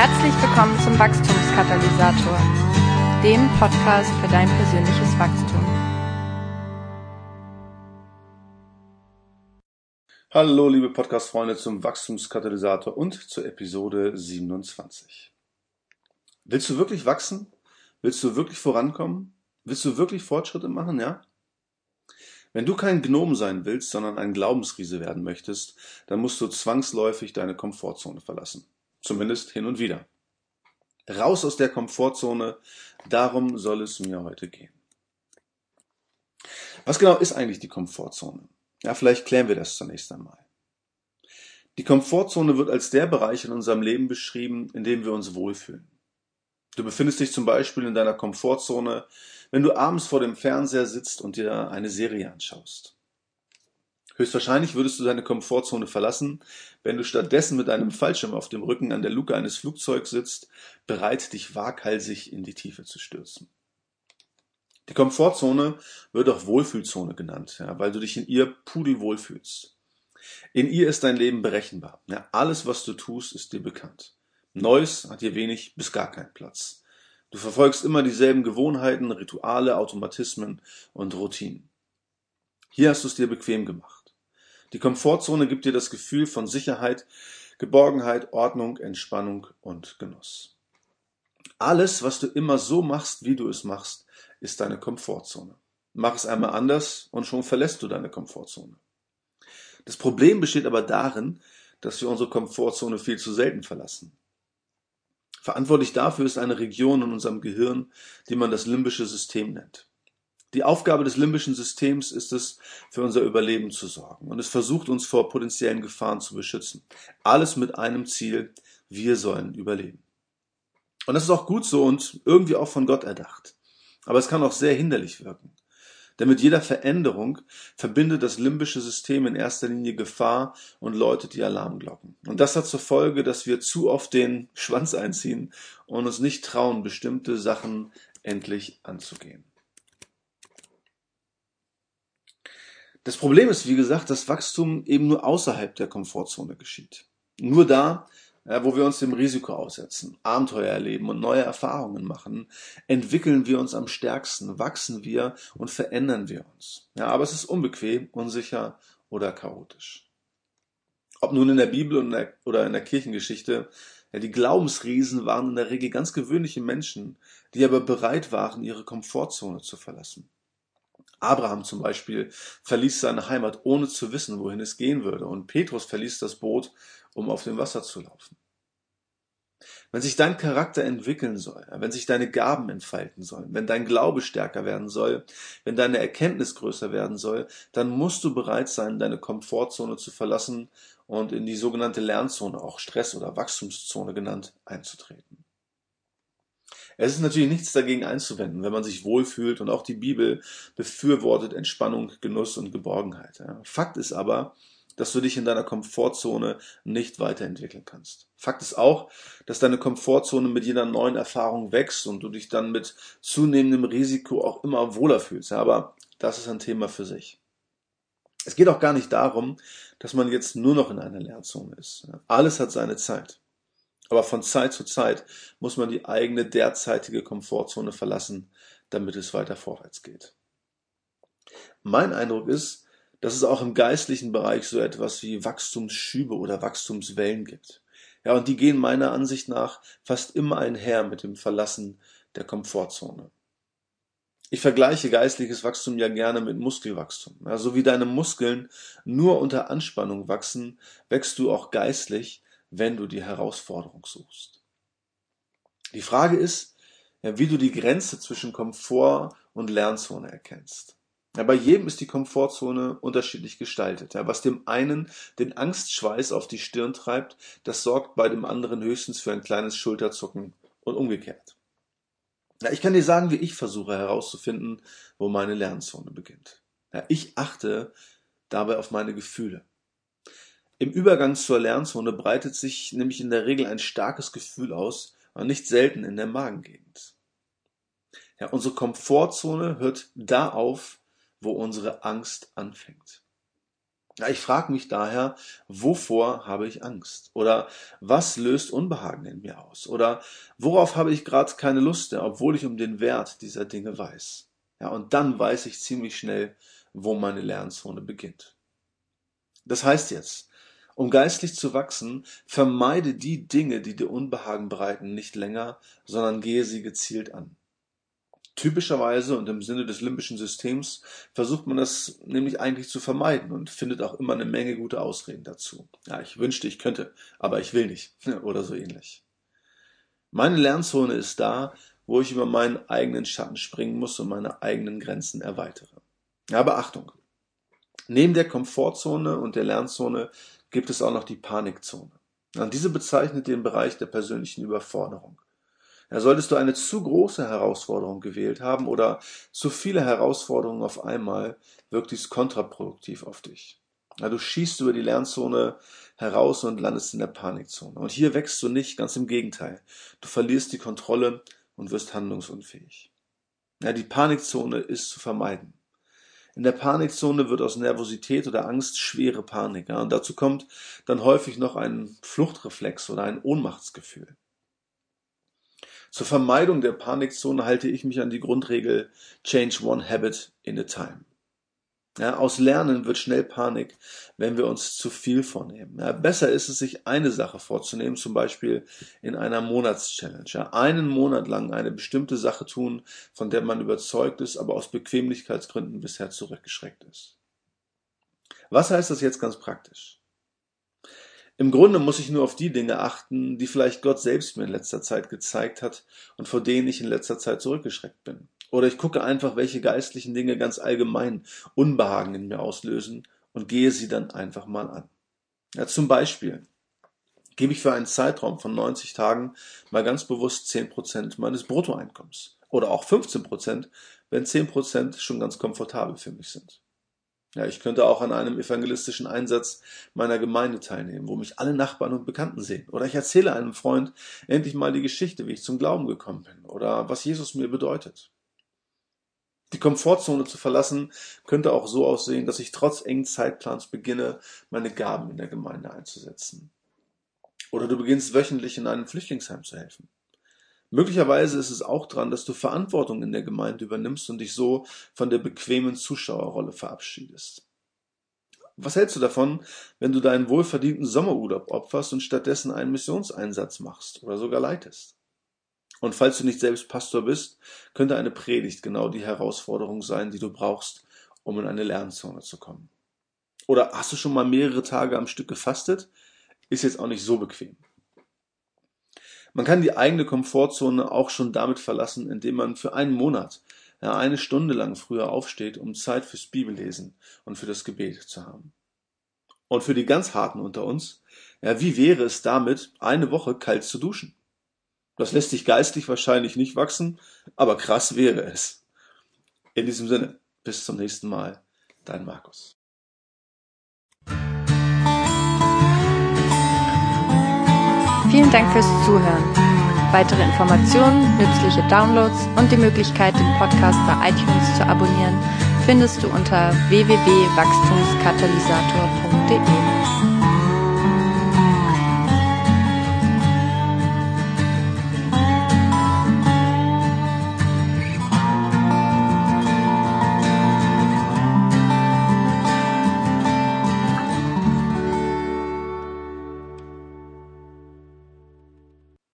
Herzlich willkommen zum Wachstumskatalysator, dem Podcast für dein persönliches Wachstum. Hallo, liebe Podcast-Freunde zum Wachstumskatalysator und zur Episode 27. Willst du wirklich wachsen? Willst du wirklich vorankommen? Willst du wirklich Fortschritte machen, ja? Wenn du kein Gnom sein willst, sondern ein Glaubensriese werden möchtest, dann musst du zwangsläufig deine Komfortzone verlassen. Zumindest hin und wieder. Raus aus der Komfortzone, darum soll es mir heute gehen. Was genau ist eigentlich die Komfortzone? Ja, vielleicht klären wir das zunächst einmal. Die Komfortzone wird als der Bereich in unserem Leben beschrieben, in dem wir uns wohlfühlen. Du befindest dich zum Beispiel in deiner Komfortzone, wenn du abends vor dem Fernseher sitzt und dir eine Serie anschaust. Höchstwahrscheinlich würdest du deine Komfortzone verlassen, wenn du stattdessen mit einem Fallschirm auf dem Rücken an der Luke eines Flugzeugs sitzt, bereit, dich waghalsig in die Tiefe zu stürzen. Die Komfortzone wird auch Wohlfühlzone genannt, ja, weil du dich in ihr pudelwohl fühlst. In ihr ist dein Leben berechenbar. Ja, alles, was du tust, ist dir bekannt. Neues hat hier wenig bis gar keinen Platz. Du verfolgst immer dieselben Gewohnheiten, Rituale, Automatismen und Routinen. Hier hast du es dir bequem gemacht. Die Komfortzone gibt dir das Gefühl von Sicherheit, Geborgenheit, Ordnung, Entspannung und Genuss. Alles, was du immer so machst, wie du es machst, ist deine Komfortzone. Mach es einmal anders und schon verlässt du deine Komfortzone. Das Problem besteht aber darin, dass wir unsere Komfortzone viel zu selten verlassen. Verantwortlich dafür ist eine Region in unserem Gehirn, die man das limbische System nennt. Die Aufgabe des limbischen Systems ist es, für unser Überleben zu sorgen. Und es versucht uns vor potenziellen Gefahren zu beschützen. Alles mit einem Ziel, wir sollen überleben. Und das ist auch gut so und irgendwie auch von Gott erdacht. Aber es kann auch sehr hinderlich wirken. Denn mit jeder Veränderung verbindet das limbische System in erster Linie Gefahr und läutet die Alarmglocken. Und das hat zur Folge, dass wir zu oft den Schwanz einziehen und uns nicht trauen, bestimmte Sachen endlich anzugehen. Das Problem ist, wie gesagt, dass Wachstum eben nur außerhalb der Komfortzone geschieht. Nur da, wo wir uns dem Risiko aussetzen, Abenteuer erleben und neue Erfahrungen machen, entwickeln wir uns am stärksten, wachsen wir und verändern wir uns. Ja, aber es ist unbequem, unsicher oder chaotisch. Ob nun in der Bibel oder in der Kirchengeschichte, die Glaubensriesen waren in der Regel ganz gewöhnliche Menschen, die aber bereit waren, ihre Komfortzone zu verlassen. Abraham zum Beispiel verließ seine Heimat, ohne zu wissen, wohin es gehen würde. Und Petrus verließ das Boot, um auf dem Wasser zu laufen. Wenn sich dein Charakter entwickeln soll, wenn sich deine Gaben entfalten sollen, wenn dein Glaube stärker werden soll, wenn deine Erkenntnis größer werden soll, dann musst du bereit sein, deine Komfortzone zu verlassen und in die sogenannte Lernzone, auch Stress- oder Wachstumszone genannt, einzutreten. Es ist natürlich nichts dagegen einzuwenden, wenn man sich wohlfühlt und auch die Bibel befürwortet Entspannung, Genuss und Geborgenheit. Fakt ist aber, dass du dich in deiner Komfortzone nicht weiterentwickeln kannst. Fakt ist auch, dass deine Komfortzone mit jeder neuen Erfahrung wächst und du dich dann mit zunehmendem Risiko auch immer wohler fühlst. Aber das ist ein Thema für sich. Es geht auch gar nicht darum, dass man jetzt nur noch in einer Lernzone ist. Alles hat seine Zeit. Aber von Zeit zu Zeit muss man die eigene derzeitige Komfortzone verlassen, damit es weiter vorwärts geht. Mein Eindruck ist, dass es auch im geistlichen Bereich so etwas wie Wachstumsschübe oder Wachstumswellen gibt. Ja, und die gehen meiner Ansicht nach fast immer einher mit dem Verlassen der Komfortzone. Ich vergleiche geistliches Wachstum ja gerne mit Muskelwachstum. Ja, so wie deine Muskeln nur unter Anspannung wachsen, wächst du auch geistlich, wenn du die Herausforderung suchst. Die Frage ist, ja, wie du die Grenze zwischen Komfort und Lernzone erkennst. Ja, bei jedem ist die Komfortzone unterschiedlich gestaltet. Ja, was dem einen den Angstschweiß auf die Stirn treibt, das sorgt bei dem anderen höchstens für ein kleines Schulterzucken und umgekehrt. Ja, ich kann dir sagen, wie ich versuche herauszufinden, wo meine Lernzone beginnt. Ja, ich achte dabei auf meine Gefühle. Im Übergang zur Lernzone breitet sich nämlich in der Regel ein starkes Gefühl aus, und nicht selten in der Magengegend. Ja, unsere Komfortzone hört da auf, wo unsere Angst anfängt. Ja, ich frage mich daher, wovor habe ich Angst? Oder was löst Unbehagen in mir aus? Oder worauf habe ich gerade keine Lust mehr, obwohl ich um den Wert dieser Dinge weiß? Ja, und dann weiß ich ziemlich schnell, wo meine Lernzone beginnt. Das heißt jetzt, um geistlich zu wachsen, vermeide die Dinge, die dir Unbehagen bereiten, nicht länger, sondern gehe sie gezielt an. Typischerweise und im Sinne des limbischen Systems versucht man das nämlich eigentlich zu vermeiden und findet auch immer eine Menge gute Ausreden dazu. Ja, ich wünschte, ich könnte, aber ich will nicht oder so ähnlich. Meine Lernzone ist da, wo ich über meinen eigenen Schatten springen muss und meine eigenen Grenzen erweitere. Aber Achtung! Neben der Komfortzone und der Lernzone gibt es auch noch die Panikzone. Und diese bezeichnet den Bereich der persönlichen Überforderung. Ja, solltest du eine zu große Herausforderung gewählt haben oder zu viele Herausforderungen auf einmal, wirkt dies kontraproduktiv auf dich. Ja, du schießt über die Lernzone heraus und landest in der Panikzone. Und hier wächst du nicht, ganz im Gegenteil. Du verlierst die Kontrolle und wirst handlungsunfähig. Ja, die Panikzone ist zu vermeiden. In der Panikzone wird aus Nervosität oder Angst schwere Panik. Ja, und dazu kommt dann häufig noch ein Fluchtreflex oder ein Ohnmachtsgefühl. Zur Vermeidung der Panikzone halte ich mich an die Grundregel Change one habit in a time. Ja, aus Lernen wird schnell Panik, wenn wir uns zu viel vornehmen. Ja, besser ist es, sich eine Sache vorzunehmen, zum Beispiel in einer Monatschallenge. Ja, einen Monat lang eine bestimmte Sache tun, von der man überzeugt ist, aber aus Bequemlichkeitsgründen bisher zurückgeschreckt ist. Was heißt das jetzt ganz praktisch? Im Grunde muss ich nur auf die Dinge achten, die vielleicht Gott selbst mir in letzter Zeit gezeigt hat und vor denen ich in letzter Zeit zurückgeschreckt bin. Oder ich gucke einfach, welche geistlichen Dinge ganz allgemein Unbehagen in mir auslösen und gehe sie dann einfach mal an. Ja, zum Beispiel gebe ich für einen Zeitraum von 90 Tagen mal ganz bewusst 10% meines Bruttoeinkommens. Oder auch 15%, wenn 10% schon ganz komfortabel für mich sind. Ja, ich könnte auch an einem evangelistischen Einsatz meiner Gemeinde teilnehmen, wo mich alle Nachbarn und Bekannten sehen. Oder ich erzähle einem Freund endlich mal die Geschichte, wie ich zum Glauben gekommen bin oder was Jesus mir bedeutet. Die Komfortzone zu verlassen könnte auch so aussehen, dass ich trotz engen Zeitplans beginne, meine Gaben in der Gemeinde einzusetzen. Oder du beginnst wöchentlich in einem Flüchtlingsheim zu helfen. Möglicherweise ist es auch dran, dass du Verantwortung in der Gemeinde übernimmst und dich so von der bequemen Zuschauerrolle verabschiedest. Was hältst du davon, wenn du deinen wohlverdienten Sommerurlaub opferst und stattdessen einen Missionseinsatz machst oder sogar leitest? Und falls du nicht selbst Pastor bist, könnte eine Predigt genau die Herausforderung sein, die du brauchst, um in eine Lernzone zu kommen. Oder hast du schon mal mehrere Tage am Stück gefastet? Ist jetzt auch nicht so bequem. Man kann die eigene Komfortzone auch schon damit verlassen, indem man für einen Monat ja, eine Stunde lang früher aufsteht, um Zeit fürs Bibellesen und für das Gebet zu haben. Und für die ganz Harten unter uns, ja, wie wäre es damit, eine Woche kalt zu duschen? Das lässt sich geistlich wahrscheinlich nicht wachsen, aber krass wäre es. In diesem Sinne, bis zum nächsten Mal, dein Markus. Vielen Dank fürs Zuhören. Weitere Informationen, nützliche Downloads und die Möglichkeit, den Podcast bei iTunes zu abonnieren, findest du unter www.wachstumskatalysator.de.